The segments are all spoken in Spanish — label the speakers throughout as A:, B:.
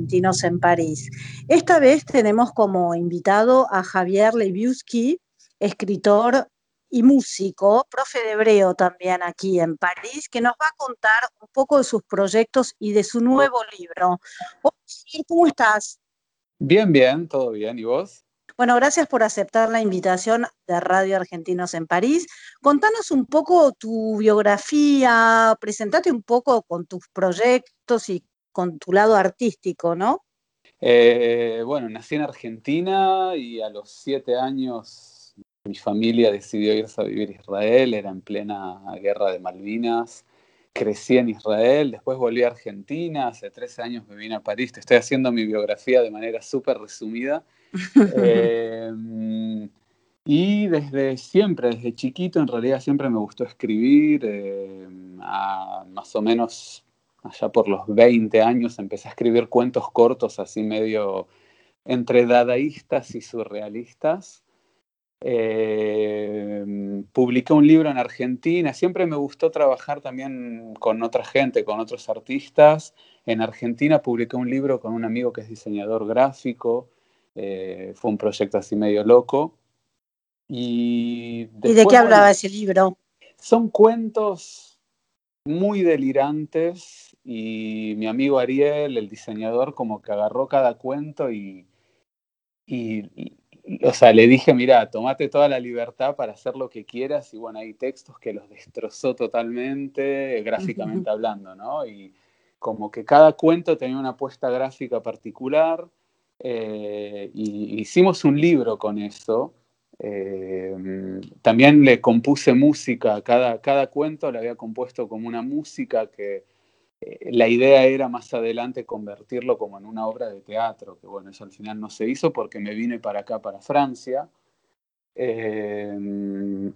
A: Argentinos en París.
B: Esta vez tenemos como invitado a Javier Leviuski, escritor y músico, profe de hebreo también aquí en París, que nos va a contar un poco de sus proyectos y de su nuevo libro. Hola, ¿Cómo estás?
C: Bien, bien, todo bien. ¿Y vos?
B: Bueno, gracias por aceptar la invitación de Radio Argentinos en París. Contanos un poco tu biografía, presentate un poco con tus proyectos y con tu lado artístico, ¿no?
C: Eh, bueno, nací en Argentina y a los siete años mi familia decidió irse a vivir a Israel, era en plena guerra de Malvinas. Crecí en Israel, después volví a Argentina, hace 13 años me vine a París, te estoy haciendo mi biografía de manera súper resumida. Eh, y desde siempre, desde chiquito, en realidad siempre me gustó escribir, eh, a más o menos allá por los 20 años empecé a escribir cuentos cortos, así medio entre dadaístas y surrealistas. Eh, publiqué un libro en Argentina, siempre me gustó trabajar también con otra gente, con otros artistas. En Argentina publiqué un libro con un amigo que es diseñador gráfico, eh, fue un proyecto así medio loco. Y,
B: ¿Y de qué hablaba ese libro?
C: Son cuentos muy delirantes y mi amigo Ariel, el diseñador, como que agarró cada cuento y, y, o sea, le dije, mira, tomate toda la libertad para hacer lo que quieras y bueno, hay textos que los destrozó totalmente, gráficamente hablando, ¿no? Y como que cada cuento tenía una apuesta gráfica particular eh, y hicimos un libro con eso. Eh, también le compuse música, cada, cada cuento le había compuesto como una música que eh, la idea era más adelante convertirlo como en una obra de teatro, que bueno, eso al final no se hizo porque me vine para acá, para Francia. Eh,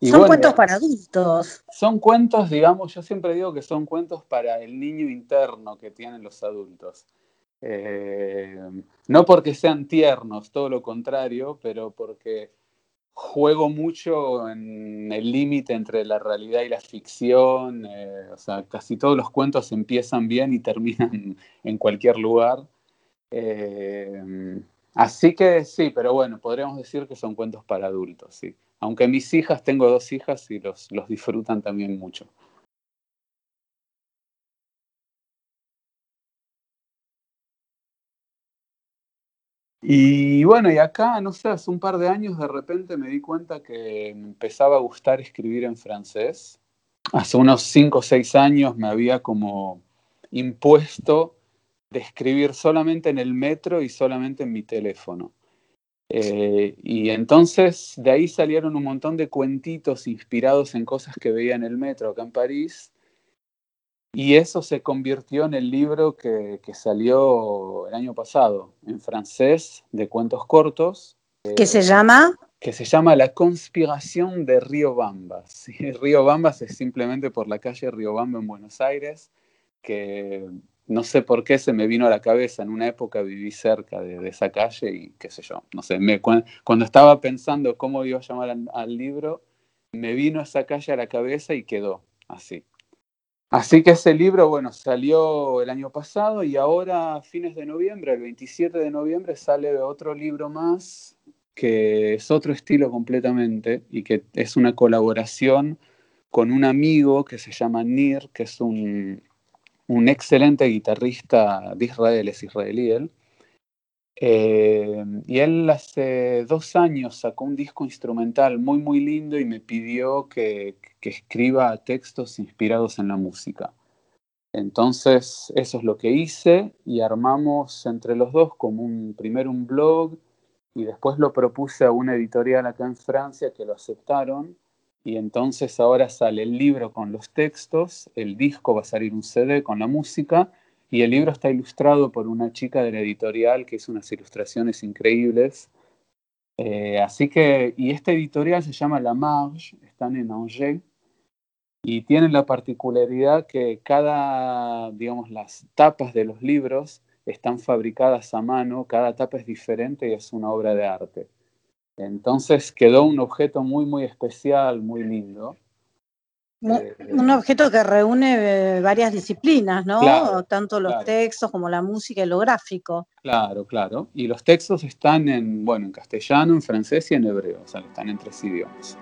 B: y son bueno, cuentos para adultos.
C: Son cuentos, digamos, yo siempre digo que son cuentos para el niño interno que tienen los adultos. Eh, no porque sean tiernos, todo lo contrario, pero porque juego mucho en el límite entre la realidad y la ficción. Eh, o sea, casi todos los cuentos empiezan bien y terminan en cualquier lugar. Eh, así que sí, pero bueno, podríamos decir que son cuentos para adultos, sí. Aunque mis hijas, tengo dos hijas y los, los disfrutan también mucho. Y bueno, y acá, no sé, hace un par de años de repente me di cuenta que me empezaba a gustar escribir en francés. Hace unos 5 o 6 años me había como impuesto de escribir solamente en el metro y solamente en mi teléfono. Eh, y entonces de ahí salieron un montón de cuentitos inspirados en cosas que veía en el metro acá en París y eso se convirtió en el libro que, que, salió el año pasado, en francés, de cuentos cortos.
B: ¿Qué se llama?
C: Que se llama La conspiración de Río Bambas. Río Bambas es simplemente por la calle Río Bamba en Buenos Aires, que no sé por qué se me vino a la cabeza. En una época viví cerca de, de esa calle y qué sé yo, no sé, me, cuando, cuando, estaba pensando cómo iba a llamar al, al libro, me vino esa calle a la cabeza y quedó así. Así que ese libro, bueno, salió el año pasado y ahora a fines de noviembre, el 27 de noviembre, sale otro libro más que es otro estilo completamente y que es una colaboración con un amigo que se llama Nir, que es un, un excelente guitarrista de Israel, es israelí él. Eh, y él hace dos años sacó un disco instrumental muy, muy lindo y me pidió que, que escriba textos inspirados en la música. Entonces, eso es lo que hice y armamos entre los dos como un, primero un blog y después lo propuse a una editorial acá en Francia que lo aceptaron y entonces ahora sale el libro con los textos, el disco va a salir un CD con la música y el libro está ilustrado por una chica de la editorial que hizo unas ilustraciones increíbles. Eh, así que, y esta editorial se llama La Marge, están en Angers y tienen la particularidad que cada, digamos, las tapas de los libros están fabricadas a mano, cada tapa es diferente y es una obra de arte. Entonces quedó un objeto muy, muy especial, muy lindo.
B: Eh, un objeto que reúne eh, varias disciplinas, ¿no? Tanto los textos como la música y lo gráfico.
C: Claro, claro. Y los textos están en, bueno, en castellano, en francés y en hebreo, o sea, están en tres idiomas.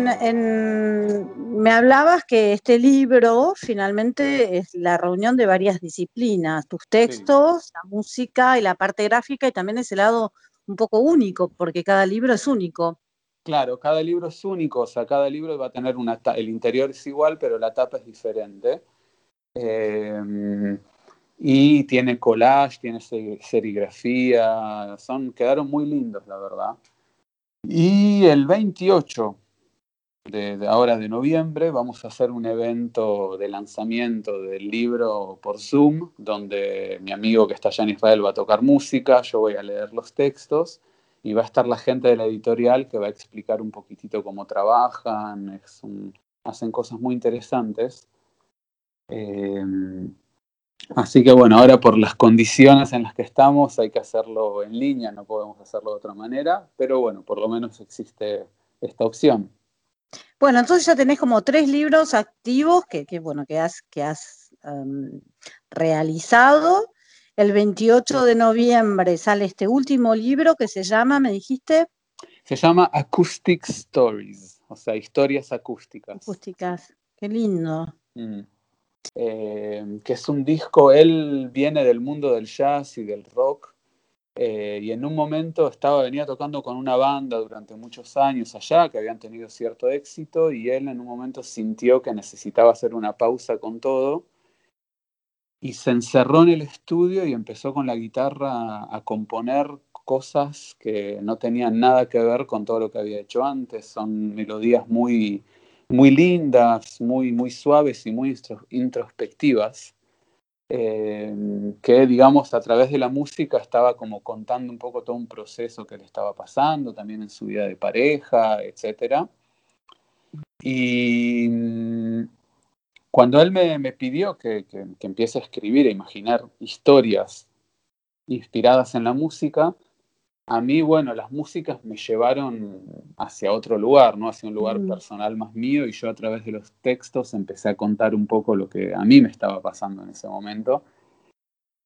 B: Me hablabas que este libro finalmente es la reunión de varias disciplinas, tus textos, la música y la parte gráfica y también ese lado un poco único, porque cada libro es único.
C: Claro, cada libro es único, o sea, cada libro va a tener una el interior es igual, pero la tapa es diferente. Em, y tiene collage, tiene serigrafía, son, quedaron muy lindos, la verdad. Y el 28 de, ahora de noviembre vamos a hacer un evento de lanzamiento del libro por Zoom, donde mi amigo que está allá en Israel va a tocar música, yo voy a leer los textos y va a estar la gente de la editorial que va a explicar un poquitito cómo trabajan, hacen cosas muy interesantes. Em, así que bueno, ahora por las condiciones en las que estamos hay que hacerlo en línea, no podemos hacerlo de otra manera, pero bueno, por lo menos existe esta opción.
B: Bueno, entonces ya tenés como tres libros activos que, bueno, que has, que has em, realizado. El 28 de noviembre sale este último libro que se llama, me dijiste.
C: Se llama Acoustic Stories, o sea, historias acústicas.
B: Acústicas, qué lindo. Mm.
C: Eh, que es un disco, él viene del mundo del jazz y del rock, eh, y en un momento estaba, venía tocando con una banda durante muchos años allá, que habían tenido cierto éxito, y él en un momento sintió que necesitaba hacer una pausa con todo, y se encerró en el estudio y empezó con la guitarra a componer cosas que no tenían nada que ver con todo lo que había hecho antes, son melodías muy muy lindas, muy, muy suaves y muy introspectivas, eh, que digamos a través de la música estaba como contando un poco todo un proceso que le estaba pasando, también en su vida de pareja, etc. Y mm, cuando él me, pidió que, que, empiece a escribir, a imaginar historias inspiradas en la música, a mí, bueno, las músicas me llevaron hacia otro lugar, ¿no? Hacia un lugar mm. personal más mío y yo a través de los textos empecé a contar un poco lo que a mí me estaba pasando en ese momento.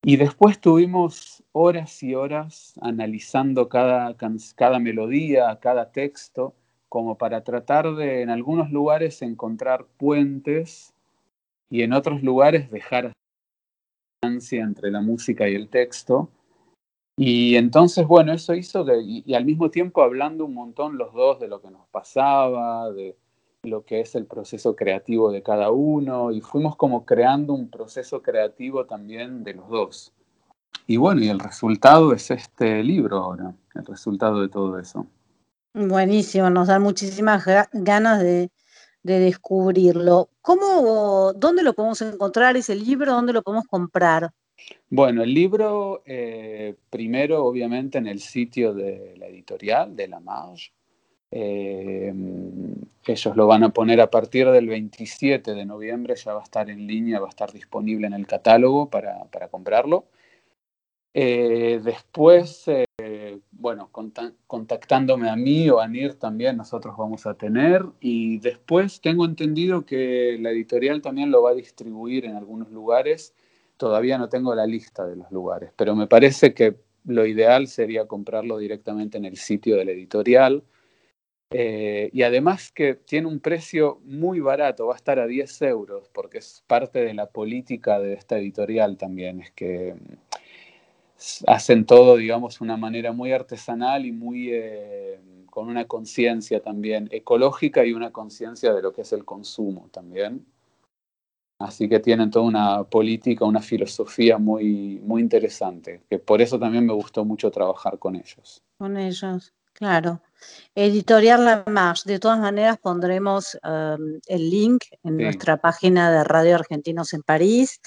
C: Y después tuvimos horas y horas analizando cada, cada melodía, cada texto, como para tratar de en algunos lugares encontrar puentes y en otros lugares dejar distancia entre la música y el texto y entonces, bueno, eso hizo que, y, al mismo tiempo hablando un montón los dos de lo que nos pasaba, de lo que es el proceso creativo de cada uno, y fuimos como creando un proceso creativo también de los dos. Y bueno, y el resultado es este libro ahora, el resultado de todo eso.
B: Buenísimo, nos da muchísimas ganas de, de descubrirlo. ¿Cómo, dónde lo podemos encontrar ese libro? ¿Dónde lo podemos comprar?
C: Bueno, el libro, eh, primero, obviamente, en el sitio de la editorial, de la Marge. Eh, ellos lo van a poner a partir del 27 de noviembre, ya va a estar en línea, va a estar disponible en el catálogo para, comprarlo. Eh, después, bueno, contactándome a mí o a NIR también nosotros vamos a tener. Y después tengo entendido que la editorial también lo va a distribuir en algunos lugares Todavía no tengo la lista de los lugares, pero me parece que lo ideal sería comprarlo directamente en el sitio de la editorial. Eh, y además que tiene un precio muy barato, va a estar a 10 euros, porque es parte de la política de esta editorial también, es que mm, hacen todo, digamos, una manera muy artesanal y muy eh, con una conciencia también ecológica y una conciencia de lo que es el consumo también. Así que tienen toda una política, una filosofía muy, muy interesante, que por eso también me gustó mucho trabajar con ellos.
B: Con ellos, claro. Editorial La Marche, de todas maneras pondremos um, el link en nuestra página de Radio Argentinos en París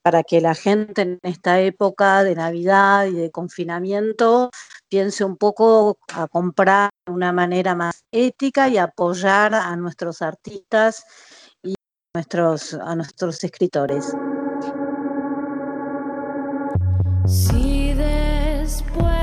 B: para que la gente en esta época de Navidad y de confinamiento piense un poco a comprar de una manera más ética y apoyar a nuestros artistas nuestros, a nuestros escritores. Si después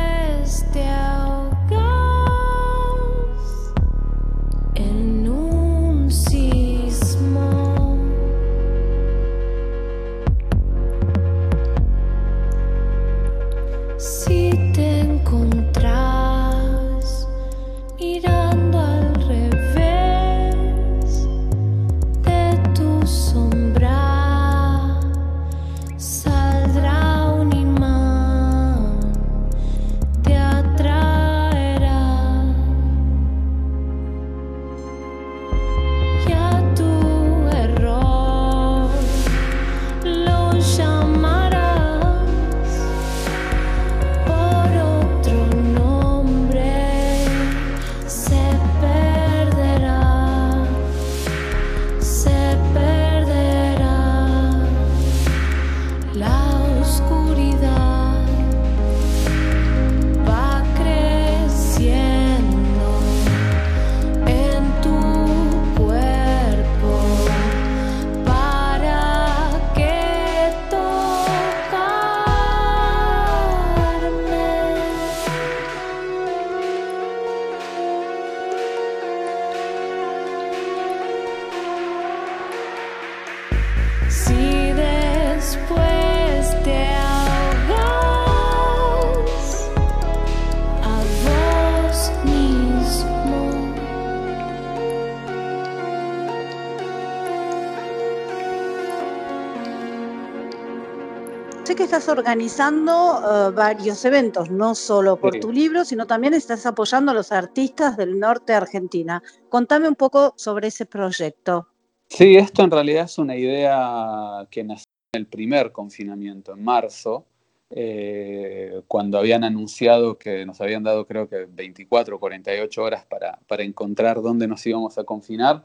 B: Sé que estás organizando eh, varios eventos, no solo por tu libro, sino también estás apoyando a los artistas del norte de Argentina. Contame un poco sobre ese proyecto.
C: Sí, esto en realidad es una idea que nació en el primer confinamiento, en marzo, eh, cuando habían anunciado que nos habían dado creo que 24 o 48 horas para, para encontrar dónde nos íbamos a confinar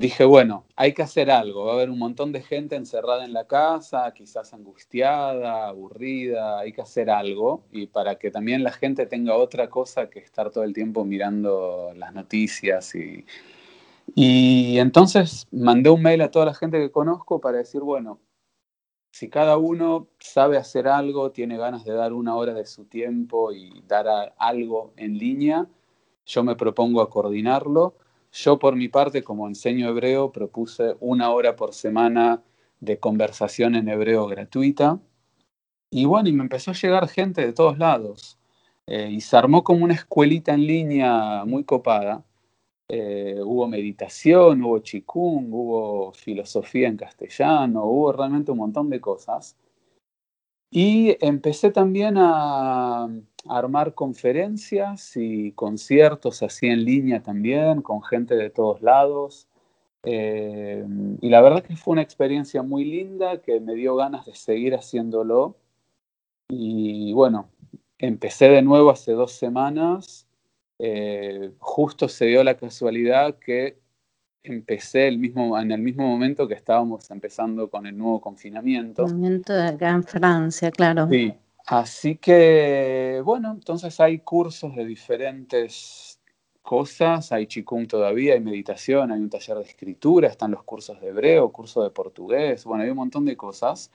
C: dije, bueno, hay que hacer algo. Va a haber un montón de gente encerrada en la casa, quizás angustiada, aburrida. Hay que hacer algo y para que también la gente tenga otra cosa que estar todo el tiempo mirando las noticias. Y, y entonces mandé un mail a toda la gente que conozco para decir, bueno, si cada uno sabe hacer algo, tiene ganas de dar una hora de su tiempo y dar algo en línea, yo me propongo a coordinarlo yo por mi parte, como enseño hebreo, propuse una hora por semana de conversación en hebreo gratuita. Y bueno, y me empezó a llegar gente de todos lados. Eh, y se armó como una escuelita en línea muy copada. Eh, hubo meditación, hubo chikung, hubo filosofía en castellano, hubo realmente un montón de cosas. Y empecé también a, armar conferencias y conciertos así en línea también, con gente de todos lados. Eh, y la verdad que fue una experiencia muy linda que me dio ganas de seguir haciéndolo. Y bueno, empecé de nuevo hace dos semanas. Eh, justo se dio la casualidad que empecé el mismo, en el mismo momento que estábamos empezando con el nuevo confinamiento.
B: Confinamiento de acá en Francia, claro.
C: Sí, así que bueno, entonces hay cursos de diferentes cosas, hay chikung todavía, hay meditación, hay un taller de escritura, están los cursos de hebreo, curso de portugués, bueno, hay un montón de cosas.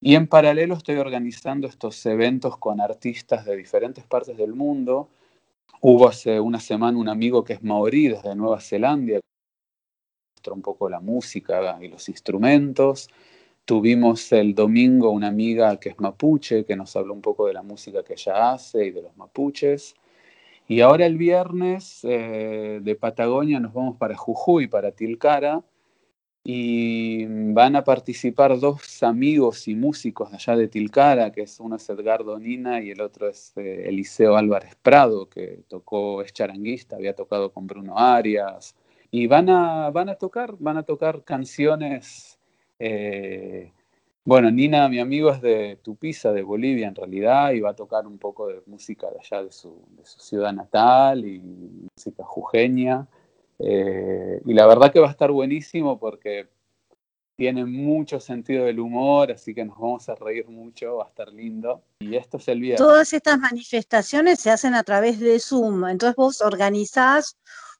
C: Y en paralelo estoy organizando estos eventos con artistas de diferentes partes del mundo. Hubo hace una semana un amigo que es maorí desde Nueva Zelanda, un poco la música y los instrumentos. Tuvimos el domingo una amiga que es mapuche, que nos habló un poco de la música que ella hace y de los mapuches. Y ahora el viernes eh, de Patagonia nos vamos para Jujuy, para Tilcara, y van a participar dos amigos y músicos de allá de Tilcara, que es uno es Edgardo Nina y el otro es eh, Eliseo Álvarez Prado, que tocó, es charanguista, había tocado con Bruno Arias, y van a, van a tocar, van a tocar canciones. Eh, bueno, Nina, mi amigo, es de Tupiza, de Bolivia en realidad, y va a tocar un poco de música de allá de su, ciudad natal y música jujeña. Eh, y la verdad que va a estar buenísimo porque tiene mucho sentido del humor, así que nos vamos a reír mucho, va a estar lindo. Y esto es el viernes.
B: Todas estas manifestaciones se hacen a través de Zoom, entonces vos organizás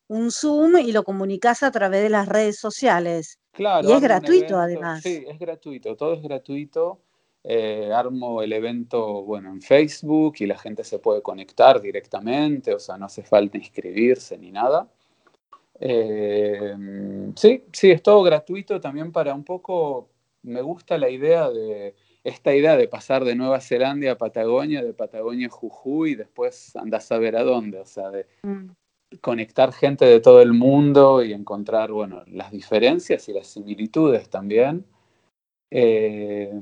B: un Zoom y lo comunicas a través de las redes sociales.
C: Claro.
B: Y es gratuito además.
C: Sí, es gratuito, todo es gratuito. Eh, armo el evento, bueno, en Facebook y la gente se puede conectar directamente, o sea, no hace falta inscribirse ni nada. Eh, sí, sí, es todo gratuito también para un poco, me gusta la idea de, esta idea de pasar de Nueva Zelanda a Patagonia, de Patagonia a Jujuy, y después andas a ver a dónde, o sea, de, mm conectar gente de todo el mundo y encontrar, bueno, las diferencias y las similitudes también. Eh,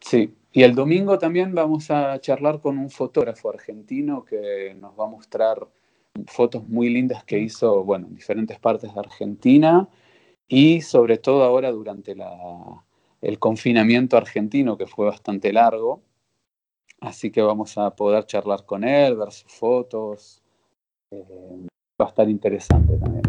C: sí, y el domingo también vamos a charlar con un fotógrafo argentino que nos va a mostrar fotos muy lindas que hizo, bueno, en diferentes partes de Argentina y sobre todo ahora durante el confinamiento argentino que fue bastante largo. Así que vamos a poder charlar con él, ver sus fotos, eh, va a estar interesante también.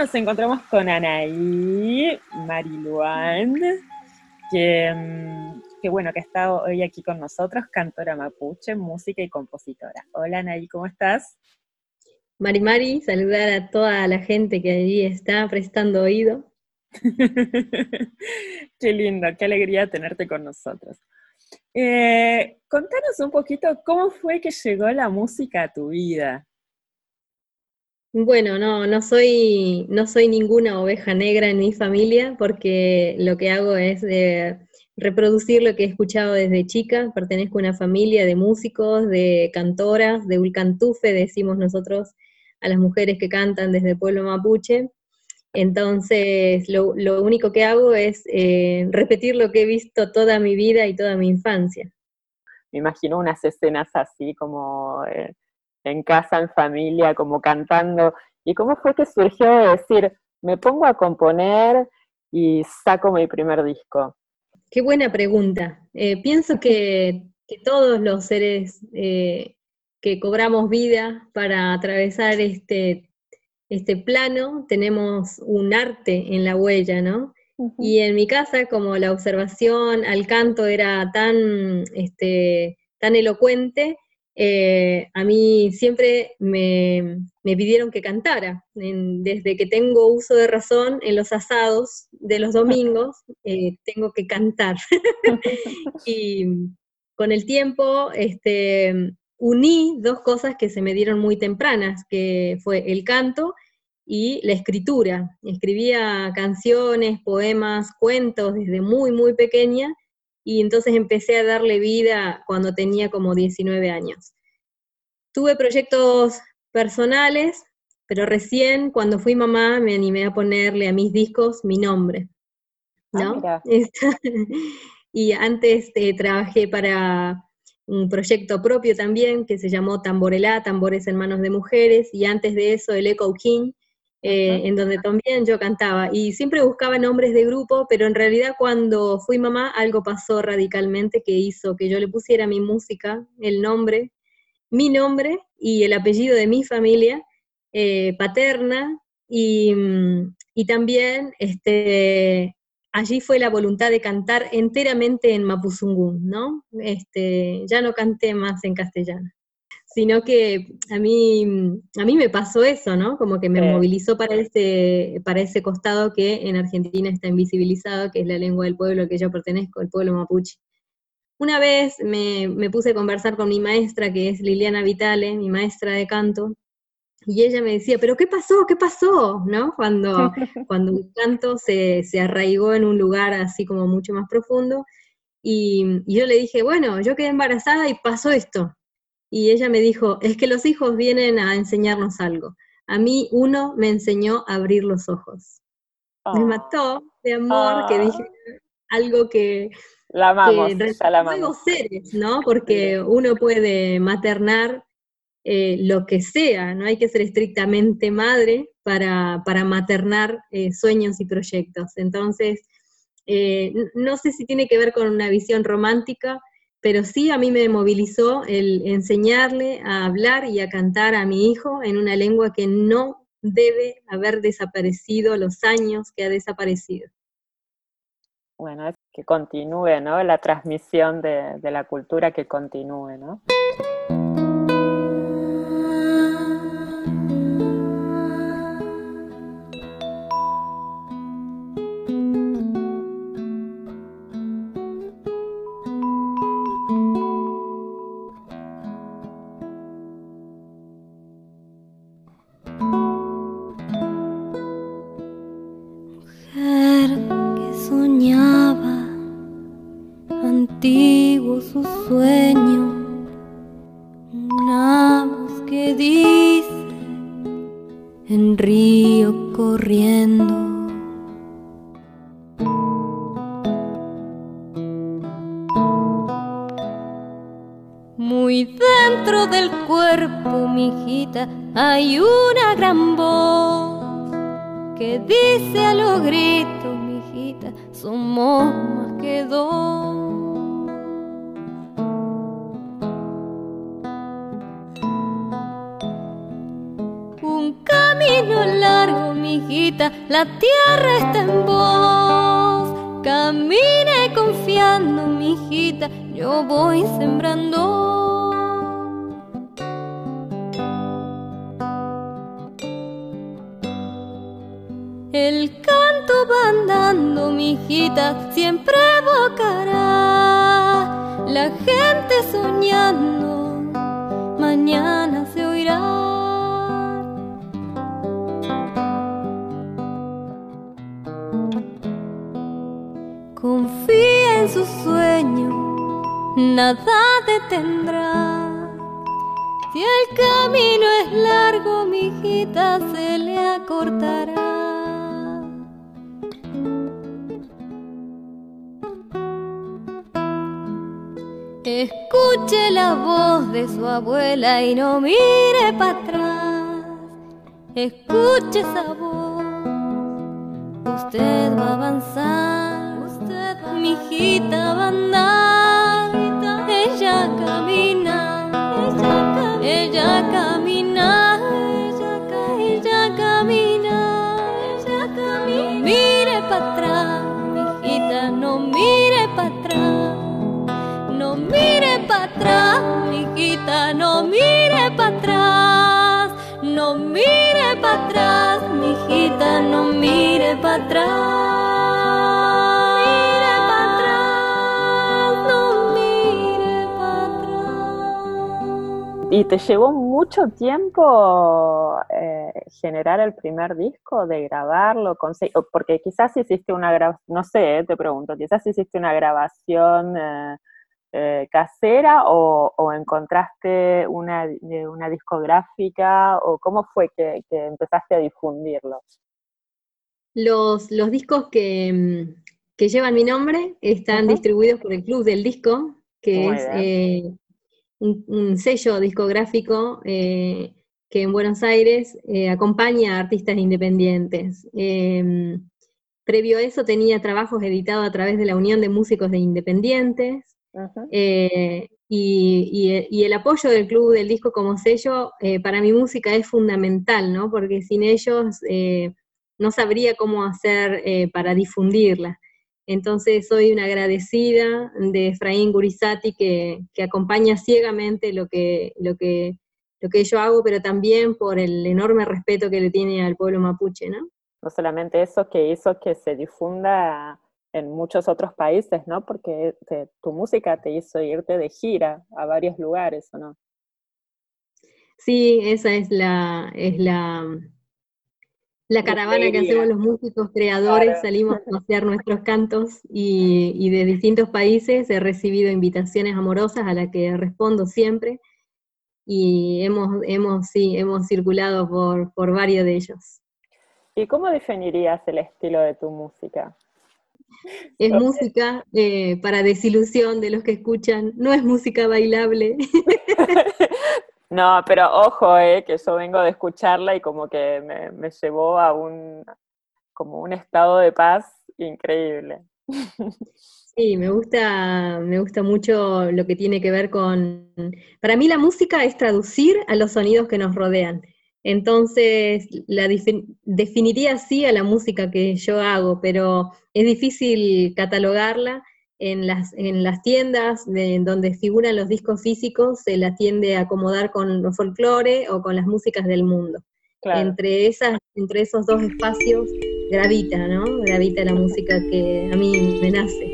D: Nos encontramos con Anaí Mariluán, que, mm, que bueno, que está hoy aquí con nosotros, cantora mapuche, música y compositora. Hola Anaí, ¿cómo estás?
E: Mari Mari, saludar a toda la gente que allí está prestando oído.
D: qué lindo, qué alegría tenerte con nosotros. Eh, contanos un poquito cómo fue que llegó la música a tu vida.
E: Bueno, no, no soy, no soy ninguna oveja negra en mi familia porque lo que hago es eh, reproducir lo que he escuchado desde chica. Pertenezco a una familia de músicos, de cantoras, de ulcantufe, decimos nosotros a las mujeres que cantan desde el pueblo mapuche. Entonces, lo, único que hago es eh, repetir lo que he visto toda mi vida y toda mi infancia.
D: Me imagino unas escenas así como... Eh, en casa, en familia, como cantando. ¿Y cómo fue que surgió de decir, me pongo a componer y saco mi primer disco?
E: Qué buena pregunta. Eh, pienso que, todos los seres eh, que cobramos vida para atravesar este, este plano tenemos un arte en la huella, ¿no? Y en mi casa, como la observación al canto era tan, este, tan elocuente, eh, a mí siempre me, pidieron que cantara. desde que tengo uso de razón, en los asados de los domingos, eh, tengo que cantar. y con el tiempo este, uní dos cosas que se me dieron muy tempranas, que fue el canto y la escritura. Escribía canciones, poemas, cuentos desde muy, muy pequeña y entonces empecé a darle vida cuando tenía como 19 años. Tuve proyectos personales, pero recién cuando fui mamá me animé a ponerle a mis discos mi nombre. ¿no? Ah, y antes eh, trabajé para un proyecto propio también que se llamó Tamborelá, Tambores en Manos de Mujeres, y antes de eso el Echo King, eh, en donde también yo cantaba. Y siempre buscaba nombres de grupo, pero en realidad cuando fui mamá algo pasó radicalmente que hizo que yo le pusiera mi música, el nombre, mi nombre y el apellido de mi familia eh, paterna, y, mm, y, también este, allí fue la voluntad de cantar enteramente en Mapuzungún, ¿no? Este, ya no canté más en castellano sino que a mí, a mí me pasó eso, ¿no? Como que me movilizó para ese, para ese costado que en Argentina está invisibilizado, que es la lengua del pueblo que yo pertenezco, el pueblo mapuche. Una vez me, me, puse a conversar con mi maestra, que es Liliana Vitale, mi maestra de canto, y ella me decía, pero ¿qué pasó? ¿Qué pasó? ¿No? Cuando, cuando mi canto se, se arraigó en un lugar así como mucho más profundo, y, y yo le dije, bueno, yo quedé embarazada y pasó esto, y ella me dijo, es que los hijos vienen a enseñarnos algo. A mí uno me enseñó a abrir los ojos. Me ah. mató de amor que dije ah. algo que...
D: La amamos, la amamos.
E: seres, ¿no? Porque uno puede maternar eh, lo que sea, no hay que ser estrictamente madre para, para maternar eh, sueños y proyectos. Entonces, eh, no sé si tiene que ver con una visión romántica, pero sí a mí me movilizó el enseñarle a hablar y a cantar a mi hijo en una lengua que no debe haber desaparecido los años que ha desaparecido.
D: Bueno, es que continúe, ¿no? La transmisión de, de la cultura que continúe, ¿no?
F: Andando, mijita, siempre evocará. La gente soñando, mañana se oirá. Confía en su sueño, nada detendrá. Si el camino es largo, mijita, se le acortará. Escuche la voz de su abuela y no mire para atrás. Escuche esa voz. Usted va a avanzar. Usted mi hijita va a andar. Ella camina. Ella, ella camina. No mire para atrás, mijita, no mire para atrás. Mire para atrás, no mire para atrás.
D: ¿Y te llevó mucho tiempo eh, generar el primer disco, de grabarlo? Porque quizás hiciste una grabación, no sé, eh, te pregunto, quizás hiciste una grabación... Eh, eh, casera o, encontraste una, una, discográfica o cómo fue que, empezaste a difundirlo?
E: Los, los discos que, mm, que, llevan mi nombre están distribuidos por el Club del Disco, que es eh, un, sello discográfico eh, que en Buenos Aires acompaña a artistas independientes. Em, previo a eso tenía trabajos editados a través de la Unión de Músicos de Independientes, eh, y, el apoyo del Club del Disco como sello eh, para mi música es fundamental, ¿no? Porque sin ellos eh, no sabría cómo hacer para difundirla. Entonces soy una agradecida de Efraín Gurizati que, que, acompaña ciegamente lo que, lo, que, lo que yo hago, pero también por el enorme respeto que le tiene al pueblo mapuche, ¿no?
D: No solamente eso, que hizo que se difunda en muchos otros países, ¿no? Porque tu música te hizo irte de gira a varios lugares, ¿o no?
E: Sí, esa es la, es la, la caravana que hacemos los músicos creadores, salimos a hacer nuestros cantos y, de distintos países he recibido invitaciones amorosas a las que respondo siempre y hemos, hemos, sí, hemos circulado por, por varios de ellos.
D: ¿Y cómo definirías el estilo de tu música?
E: Es música eh, para desilusión de los que escuchan, no es música bailable.
D: no, pero ojo, eh, que yo vengo de escucharla y como que me, llevó a un, como un estado de paz increíble.
E: Sí, me gusta, me gusta mucho lo que tiene que ver con... Para mí la música es traducir a los sonidos que nos rodean. Entonces, la definiría así a la música que yo hago, pero es difícil catalogarla. En las, en las tiendas de, donde figuran los discos físicos se la tiende a acomodar con los folclore o con las músicas del mundo. Entre, esas, entre esos dos espacios gravita, ¿no? Gravita la música que a mí me nace.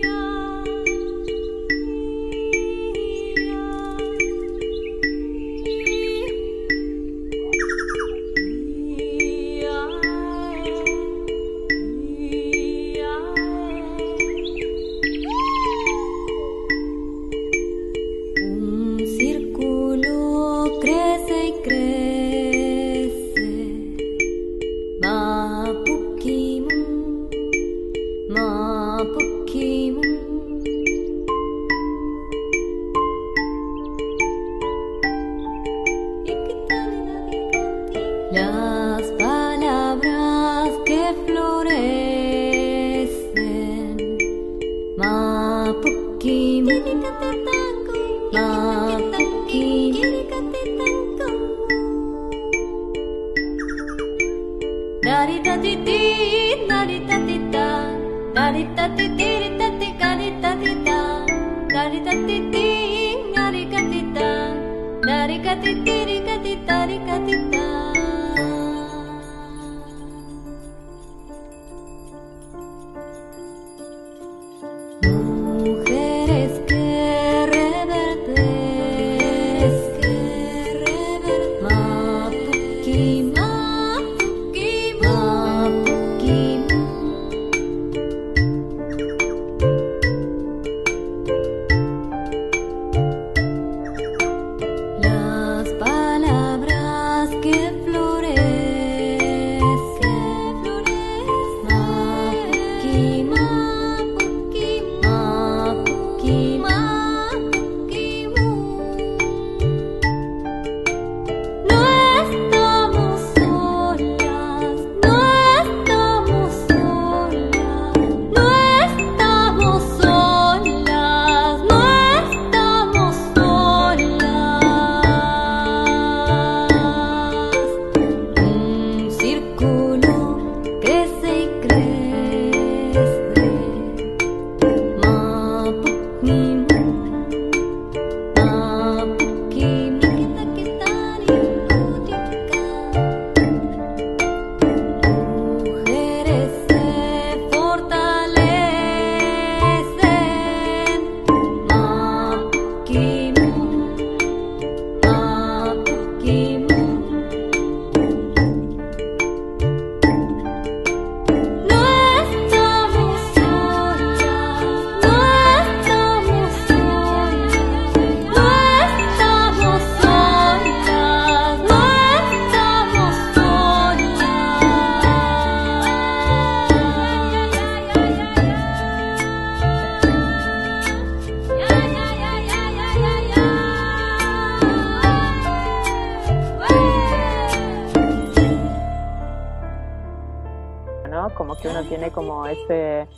D: Como ese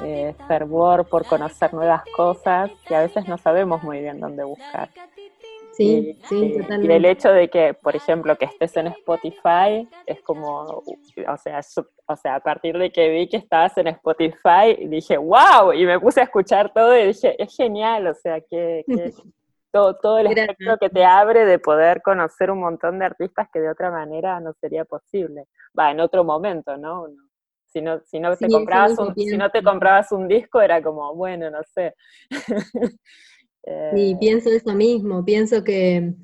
D: eh, fervor por conocer nuevas cosas que a veces no sabemos muy bien dónde buscar.
E: Sí,
D: Y-
E: sí,
D: y- Y el
E: totalmente.
D: hecho de que, por ejemplo, que estés en Spotify es como, o sea, su- o sea, a partir de que vi que estabas en Spotify, dije, wow, y me puse a escuchar todo y dije, es genial, o sea, que, que todo, todo el
E: Gracias.
D: espectro que te abre de poder conocer un montón de artistas que de otra manera no sería posible. Va, en otro momento, ¿no? No. Si no, si no,
E: Sí,
D: te comprabas un, si no te comprabas un disco, era como, bueno, no sé.
E: Sí,
D: Eh,
E: pienso eso mismo, pienso que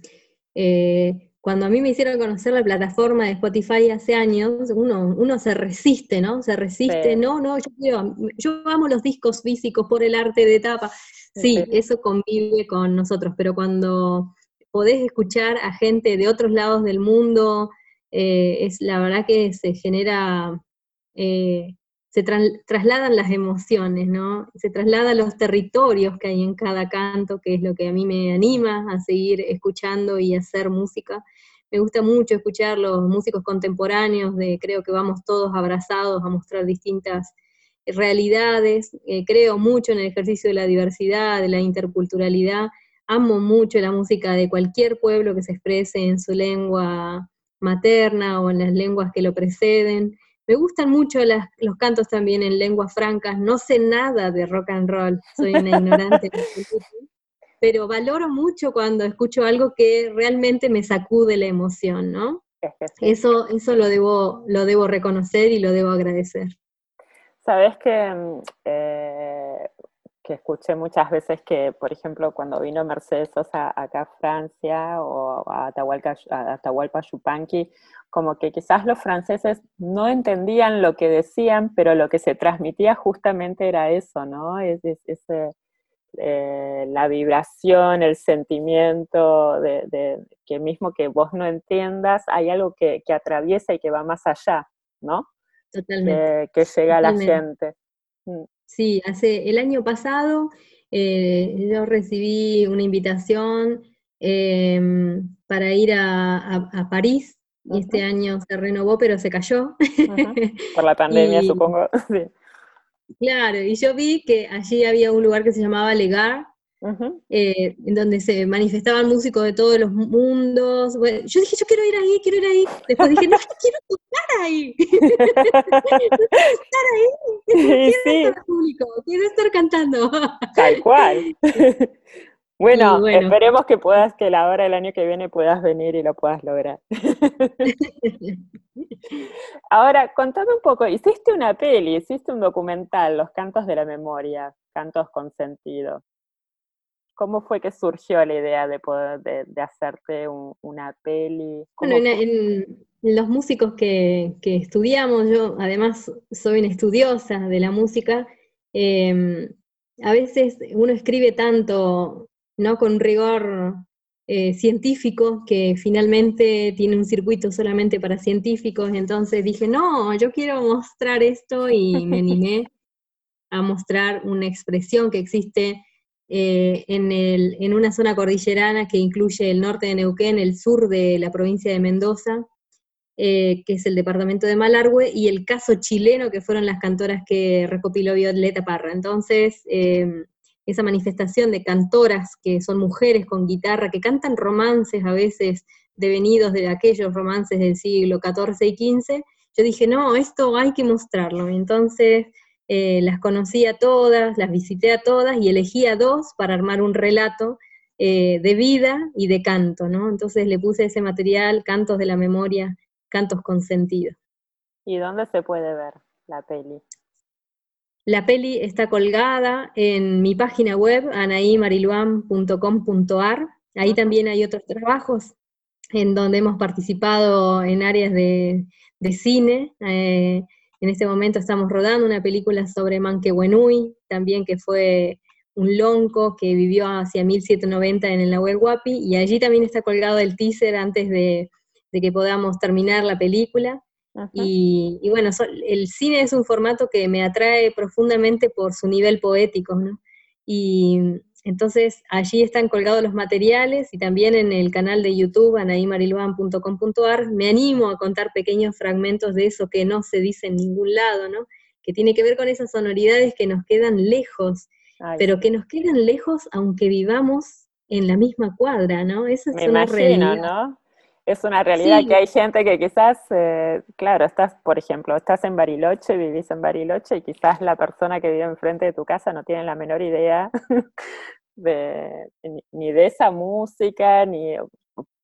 E: eh, cuando a mí me hicieron conocer la plataforma de Spotify hace años, uno, uno se resiste, ¿no? Se resiste,
D: Sí.
E: no, no, yo, quiero- yo amo los discos físicos por el arte de tapa. Sí,
D: Sí.
E: eso convive con nosotros, pero cuando podés escuchar a gente de otros lados del mundo, eh, es la verdad que se genera, eh, se trasladan las emociones, ¿no? Se trasladan los territorios que hay en cada canto, que es lo que a mí me anima a seguir escuchando y hacer música. Me gusta mucho escuchar los músicos contemporáneos, de creo que vamos todos abrazados a mostrar distintas realidades. Eh, creo mucho en el ejercicio de la diversidad, de la interculturalidad. Amo mucho la música de cualquier pueblo que se exprese en su lengua materna o en las lenguas que lo preceden. Me gustan mucho las- los cantos también en lenguas francas. No sé nada de rock and roll, soy una ignorante, pero valoro mucho cuando escucho algo que realmente me sacude la emoción, ¿no? Eso, eso lo debo, lo debo reconocer y lo debo agradecer.
D: Sabes que, mm, eh, que escuché muchas veces que, por ejemplo, cuando vino Mercedes Sosa acá a Francia o a Atahualpa, a Atahualpa Yupanqui, como que quizás los franceses no entendían lo que decían, pero lo que se transmitía justamente era eso, ¿no? Es, es- eh, la vibración, el sentimiento de, de que mismo que vos no entiendas, hay algo que, que atraviesa y que va más allá, ¿no?
E: Totalmente.
D: Que, que llega a la gente.
E: Sí, hace el año pasado eh, yo recibí una invitación em, para ir a, a- a París y este año se renovó, pero se cayó.
D: Por la pandemia,
E: Y-
D: supongo. Sí.
E: Claro, y yo vi que allí había un lugar que se llamaba Legar, uh en donde se manifestaban músicos de todos los mundos. yo dije, yo quiero ir ahí, quiero ir ahí. Después dije, no, quiero estar ahí. quiero estar ahí. Quiero estar público, quiero estar cantando.
D: Tal cual. Bueno, esperemos que puedas, que la hora del año que viene puedas venir y lo puedas lograr. Ahora, contame un poco, hiciste una peli, hiciste un documental, Los Cantos de la Memoria, Cantos con Sentido. ¿Cómo fue que surgió la idea de poder de, hacerte una peli?
E: Bueno, en, los músicos que, estudiamos, yo además soy una estudiosa de la música, em, a veces uno escribe tanto ¿no? con rigor eh, científico, que finalmente tiene un circuito solamente para científicos, entonces dije, no, yo quiero mostrar esto y me animé a mostrar una expresión que existe eh, en, una zona cordillerana que incluye el norte de Neuquén, el sur de la provincia de Mendoza, eh, que es el departamento de Malargüe, y el caso chileno, que fueron las cantoras que recopiló Violeta Parra. Entonces, esa manifestación de cantoras que son mujeres con guitarra, que cantan romances a veces devenidos de aquellos romances del siglo XIV y XV, yo dije, no, esto hay que mostrarlo. Entonces eh, las conocí a todas, las visité a todas y elegí a dos para armar un relato eh, de vida y de canto, ¿no? Entonces le puse ese material, Cantos de la Memoria, Cantos con Sentido.
D: ¿Y dónde se puede ver la peli?
E: La peli está colgada en mi página web, anaimariluan.com.ar. Ahí también hay otros trabajos en donde hemos participado en áreas de, cine. Eh, en este momento estamos rodando una película sobre Manquehuenui, también que fue un lonco que vivió hacia 1790 en el Nahuel Huapi, y allí también está colgado el teaser antes de que podamos terminar la película. Y, bueno, el cine es un formato que me atrae profundamente por su nivel poético, ¿no? Y entonces allí están colgados los materiales y también en el canal de YouTube, anaimariluan.com.ar, me animo a contar pequeños fragmentos de eso que no se dice en ningún lado, ¿no? Que tiene que ver con esas sonoridades que nos quedan lejos, pero que nos quedan lejos aunque vivamos en la misma cuadra, ¿no? Esa es una realidad. ¿no?
D: Es una realidad que hay gente que quizás, eh, claro, estás, por ejemplo, estás en Bariloche, vivís en Bariloche y quizás la persona que vive enfrente de tu casa no tiene la menor idea de, ni de esa música, ni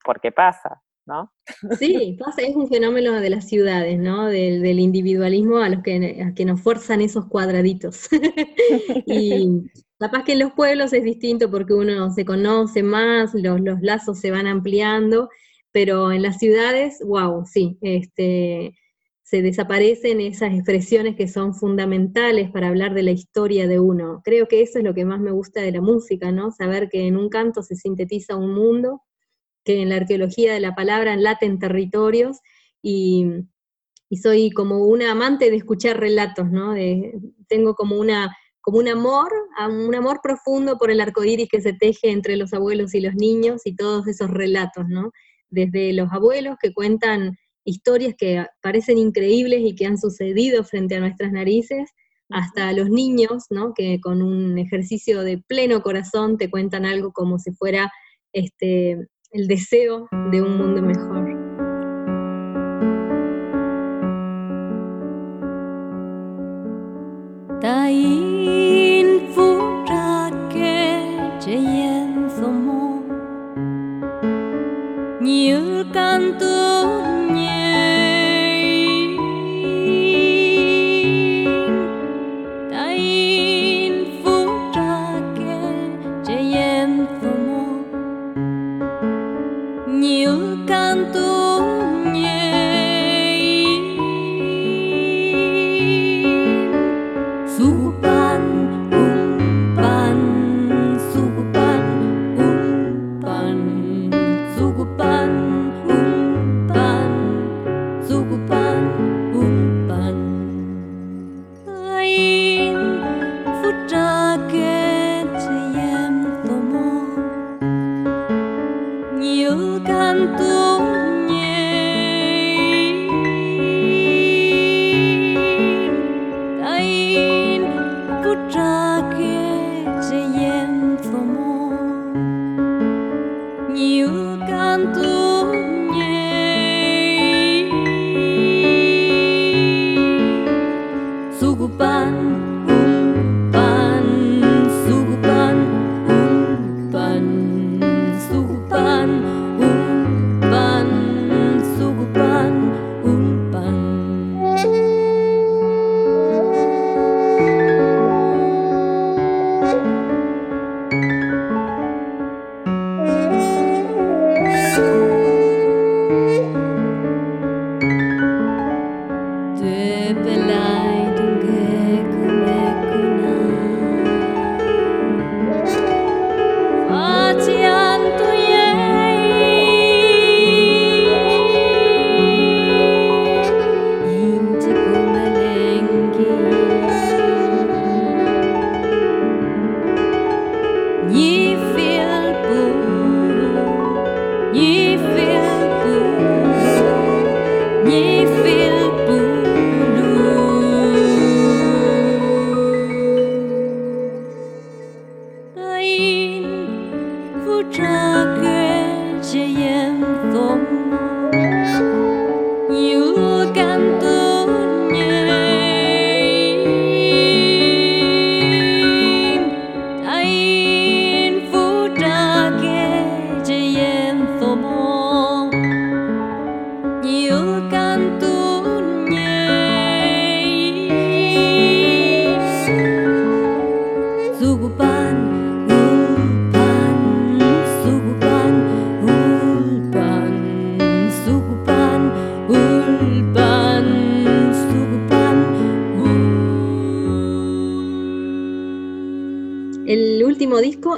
D: por qué pasa, ¿no?
E: Sí, pasa, es un fenómeno de las ciudades, ¿no? Del, individualismo a los que, que nos fuerzan esos cuadraditos. y capaz que en los pueblos es distinto porque uno se conoce más, los, los lazos se van ampliando pero en las ciudades, wow, sí, este, se desaparecen esas expresiones que son fundamentales para hablar de la historia de uno. Creo que eso es lo que más me gusta de la música, ¿no? Saber que en un canto se sintetiza un mundo, que en la arqueología de la palabra laten territorios, y, soy como una amante de escuchar relatos, ¿no? tengo como una como un amor, un amor profundo por el arco iris que se teje entre los abuelos y los niños y todos esos relatos, ¿no? Desde los abuelos que cuentan historias que parecen increíbles y que han sucedido frente a nuestras narices, hasta los niños, ¿no? que con un ejercicio de pleno corazón te cuentan algo como si fuera este, el deseo de un mundo mejor.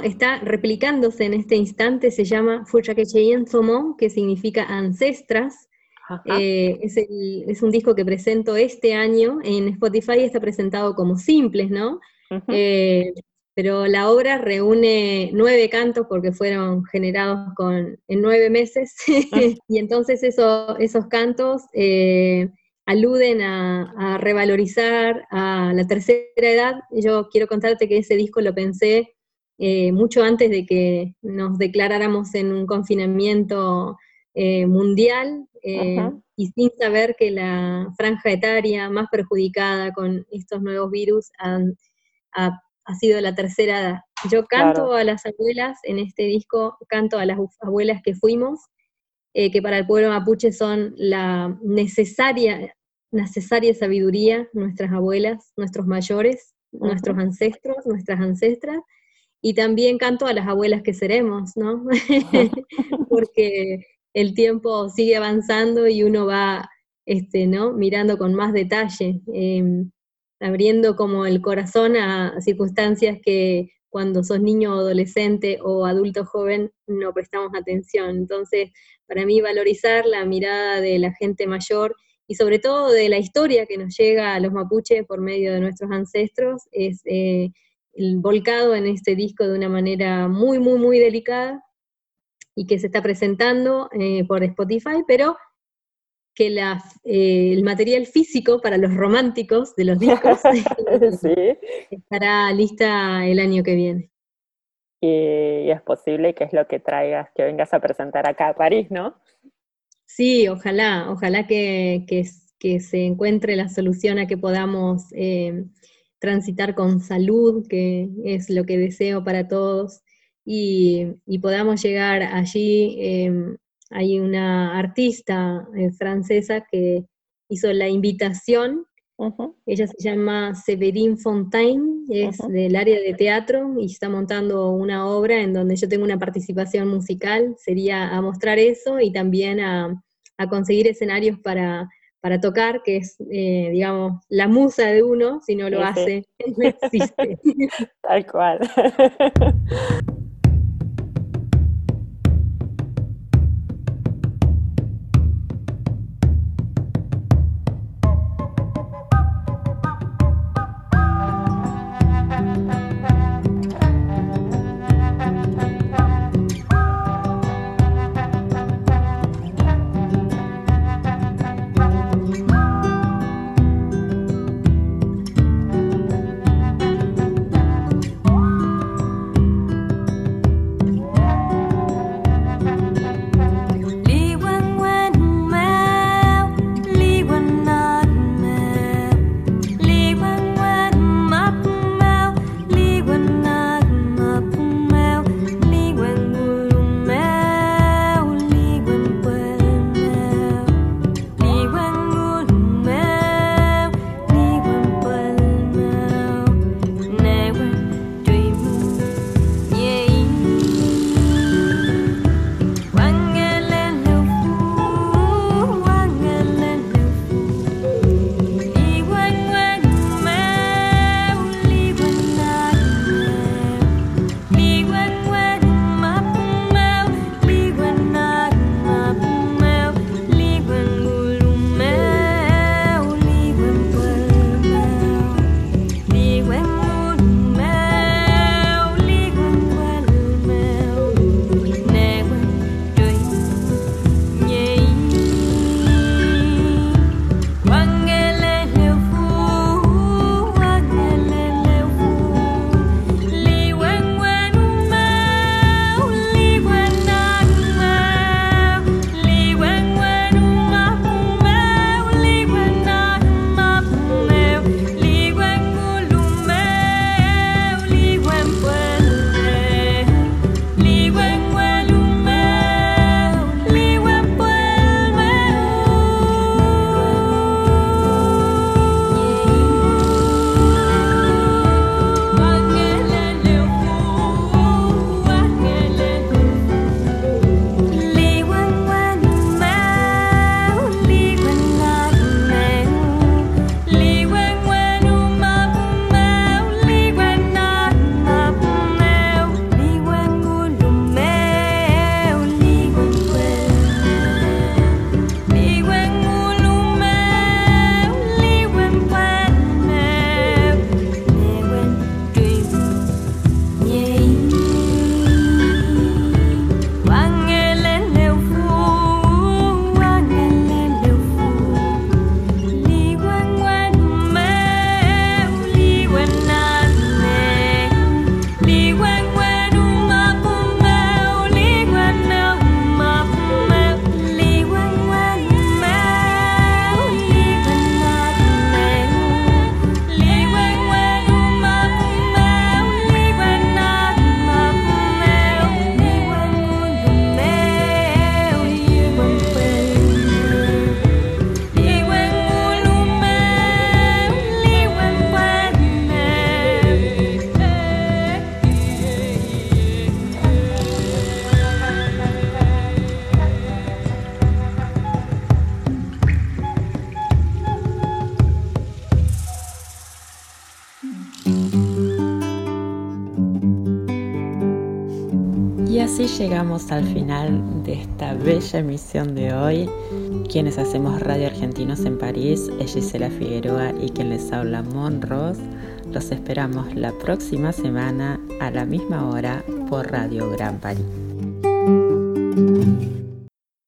E: Está replicándose en este instante, se llama Fuchakecheyen Zomo, que significa ancestras. Eh, es, un disco que presento este año en Spotify, está presentado como simples, ¿no? Eh, pero la obra reúne nueve cantos porque fueron generados con, en nueve meses, ah. y entonces esos cantos eh, aluden a, a, revalorizar a la tercera edad. Yo quiero contarte que ese disco lo pensé eh, mucho antes de que nos declaráramos en un confinamiento eh, mundial eh, y sin saber que la franja etaria más perjudicada con estos nuevos virus ha, sido la tercera edad. Yo canto a las abuelas en este disco, canto a las abuelas que fuimos, que para el pueblo mapuche son la necesaria, necesaria sabiduría, nuestras abuelas, nuestros mayores, nuestros ancestros, nuestras ancestras, y también canto a las abuelas que seremos, ¿no? Porque el tiempo sigue avanzando y uno va, este, ¿no? Mirando con más detalle, em, abriendo como el corazón a circunstancias que cuando sos niño o adolescente o adulto joven no prestamos atención. Entonces, para mí valorizar la mirada de la gente mayor y sobre todo de la historia que nos llega a los mapuches por medio de nuestros ancestros es eh, volcado en este disco de una manera muy, muy, muy delicada y que se está presentando eh, por Spotify, pero que eh, el material físico para los románticos de los discos estará lista el año que viene.
D: Y, es posible que es lo que traigas, que vengas a presentar acá a París, ¿no?
E: Sí, ojalá, ojalá que, que, se encuentre la solución a que podamos eh, transitar con salud, que es lo que deseo para todos, y, podamos llegar allí. Em, hay una artista eh, francesa que hizo la invitación, ella se llama Severine Fontaine, es del área de teatro y está montando una obra en donde yo tengo una participación musical, sería a mostrar eso y también a conseguir escenarios para para tocar, que es, eh, digamos, la musa de uno, si no lo hace, no existe.
D: Tal cual.
G: al final de esta bella emisión de hoy. Quienes hacemos Radio Argentinos en París es Gisela Figueroa y quien les habla Mon Ross. Los esperamos la próxima semana a la misma hora por Radio Gran París.